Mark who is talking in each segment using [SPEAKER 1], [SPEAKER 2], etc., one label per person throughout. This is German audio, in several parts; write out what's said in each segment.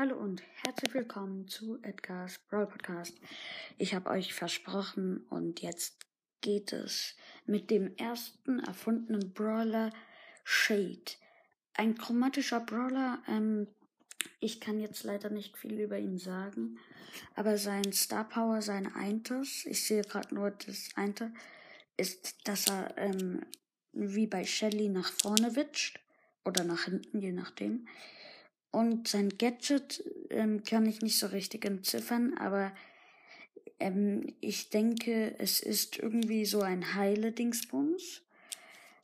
[SPEAKER 1] Hallo und herzlich willkommen zu Edgar's Brawl Podcast. Ich habe euch versprochen und jetzt geht es mit dem ersten erfundenen Brawler Shade. Ein chromatischer Brawler, ähm, ich kann jetzt leider nicht viel über ihn sagen, aber sein Star Power, sein Eintes, ich sehe gerade nur das Einte, ist, dass er ähm, wie bei Shelly nach vorne witscht oder nach hinten, je nachdem. Und sein Gadget ähm, kann ich nicht so richtig entziffern, aber ähm, ich denke, es ist irgendwie so ein heile Dingsbums.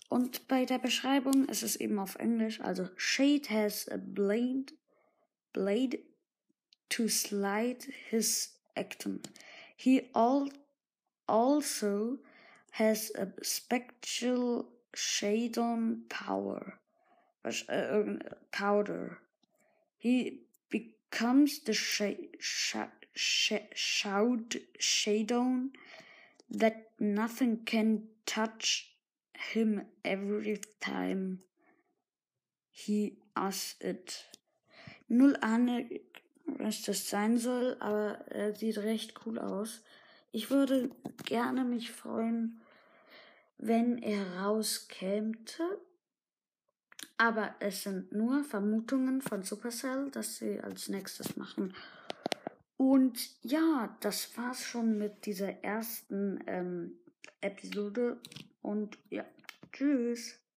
[SPEAKER 1] Und bei der Beschreibung ist es eben auf Englisch, also Shade has a blade, blade to slide his actum. He all, also has a spectral shade on power. Uh, powder. He becomes the sh- sh- sh- shout Shadon that nothing can touch him every time he asks it. Null Ahnung, was das sein soll, aber er sieht recht cool aus. Ich würde gerne mich freuen, wenn er rauskämte. Aber es sind nur Vermutungen von Supercell, dass sie als nächstes machen. Und ja, das war's schon mit dieser ersten ähm, Episode. Und ja, tschüss.